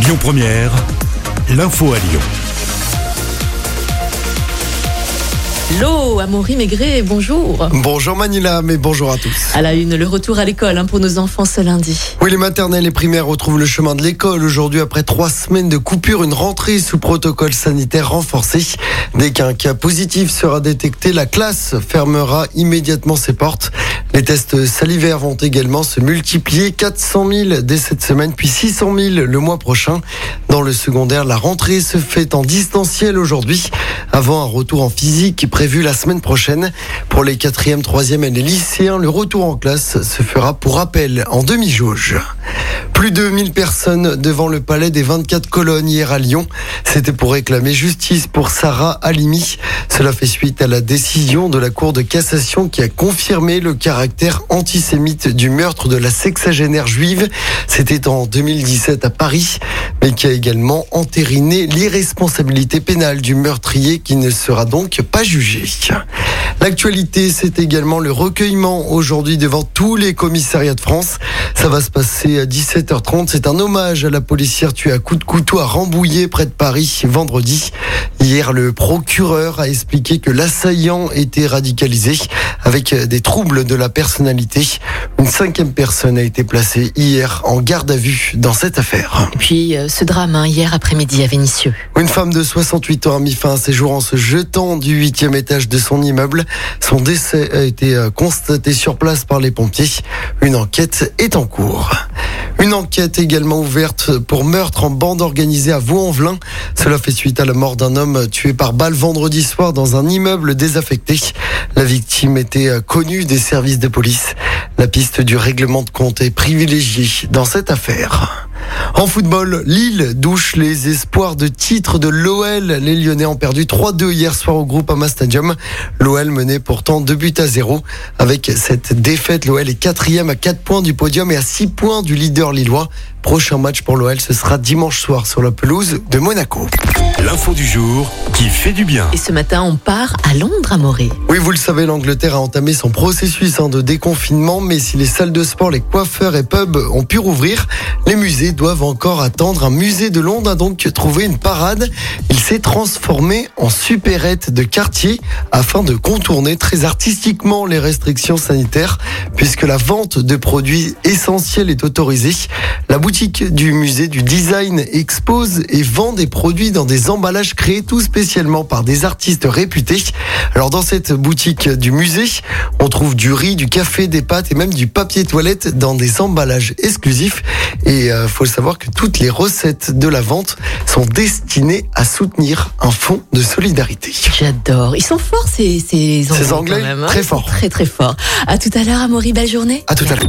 Lyon Première, l'info à Lyon. Hello, Amaury Maigret, bonjour. Bonjour Manila, mais bonjour à tous. À la une, le retour à l'école hein, pour nos enfants ce lundi. Oui, les maternelles et primaires retrouvent le chemin de l'école aujourd'hui après trois semaines de coupure, une rentrée sous protocole sanitaire renforcé. Dès qu'un cas positif sera détecté, la classe fermera immédiatement ses portes. Les tests salivaires vont également se multiplier, 400 000 dès cette semaine, puis 600 000 le mois prochain. Dans le secondaire, la rentrée se fait en distanciel aujourd'hui, avant un retour en physique prévu la semaine prochaine. Pour les quatrièmes, troisièmes et les lycéens, le retour en classe se fera pour rappel en demi-jauge. Plus de 1000 personnes devant le palais des 24 colonnes hier à Lyon. C'était pour réclamer justice pour Sarah Halimi. Cela fait suite à la décision de la Cour de cassation qui a confirmé le caractère antisémite du meurtre de la sexagénaire juive. C'était en 2017 à Paris, mais qui a également entériné l'irresponsabilité pénale du meurtrier qui ne sera donc pas jugé. L'actualité, c'est également le recueillement aujourd'hui devant tous les commissariats de France. Ça va se passer à 17h30. C'est un hommage à la policière tuée à coups de couteau à Rambouillet, près de Paris, vendredi. Hier, le procureur a expliqué que l'assaillant était radicalisé avec des troubles de la personnalité. Une cinquième personne a été placée hier en garde à vue dans cette affaire. Et puis euh, ce drame hein, hier après-midi à Vénissieux. Une femme de 68 ans a mis fin à ses jours en se jetant du huitième étage de son immeuble. Son décès a été euh, constaté sur place par les pompiers. Une enquête est en cours. Une enquête également ouverte pour meurtre en bande organisée à Vaux-en-Velin. Cela fait suite à la mort d'un homme tué par balle vendredi soir dans un immeuble désaffecté. La victime était euh, connue des services de police. La piste du règlement de compte est privilégiée dans cette affaire. En football, Lille douche les espoirs de titre de l'OL. Les Lyonnais ont perdu 3-2 hier soir au groupe Ama Stadium. L'OL menait pourtant 2 buts à 0. Avec cette défaite, l'OL est quatrième à 4 points du podium et à 6 points du leader lillois. Prochain match pour l'OL, ce sera dimanche soir sur la pelouse de Monaco. L'info du jour qui fait du bien. Et ce matin, on part à Londres, Amaury. Oui, vous le savez, l'Angleterre a entamé son processus hein, de déconfinement, mais si les salles de sport, les coiffeurs et pubs ont pu rouvrir, les musées doivent encore attendre. Un musée de Londres a donc trouvé une parade. Il s'est transformé en supérette de quartier afin de contourner très artistiquement les restrictions sanitaires, puisque la vente de produits essentiels est autorisée. La boutique du musée du design expose et vend des produits dans des emballages créés tout spécialement par des artistes réputés. Alors dans cette boutique du musée, on trouve du riz, du café, des pâtes et même du papier toilette dans des emballages exclusifs. Et euh, faut savoir que toutes les recettes de la vente sont destinées à soutenir un fonds de solidarité. J'adore. Ils sont forts ces, ces Anglais. Ces Anglais, quand même, hein. très forts. Très très forts. À tout à l'heure, Amaury. Belle journée. À tout à l'heure.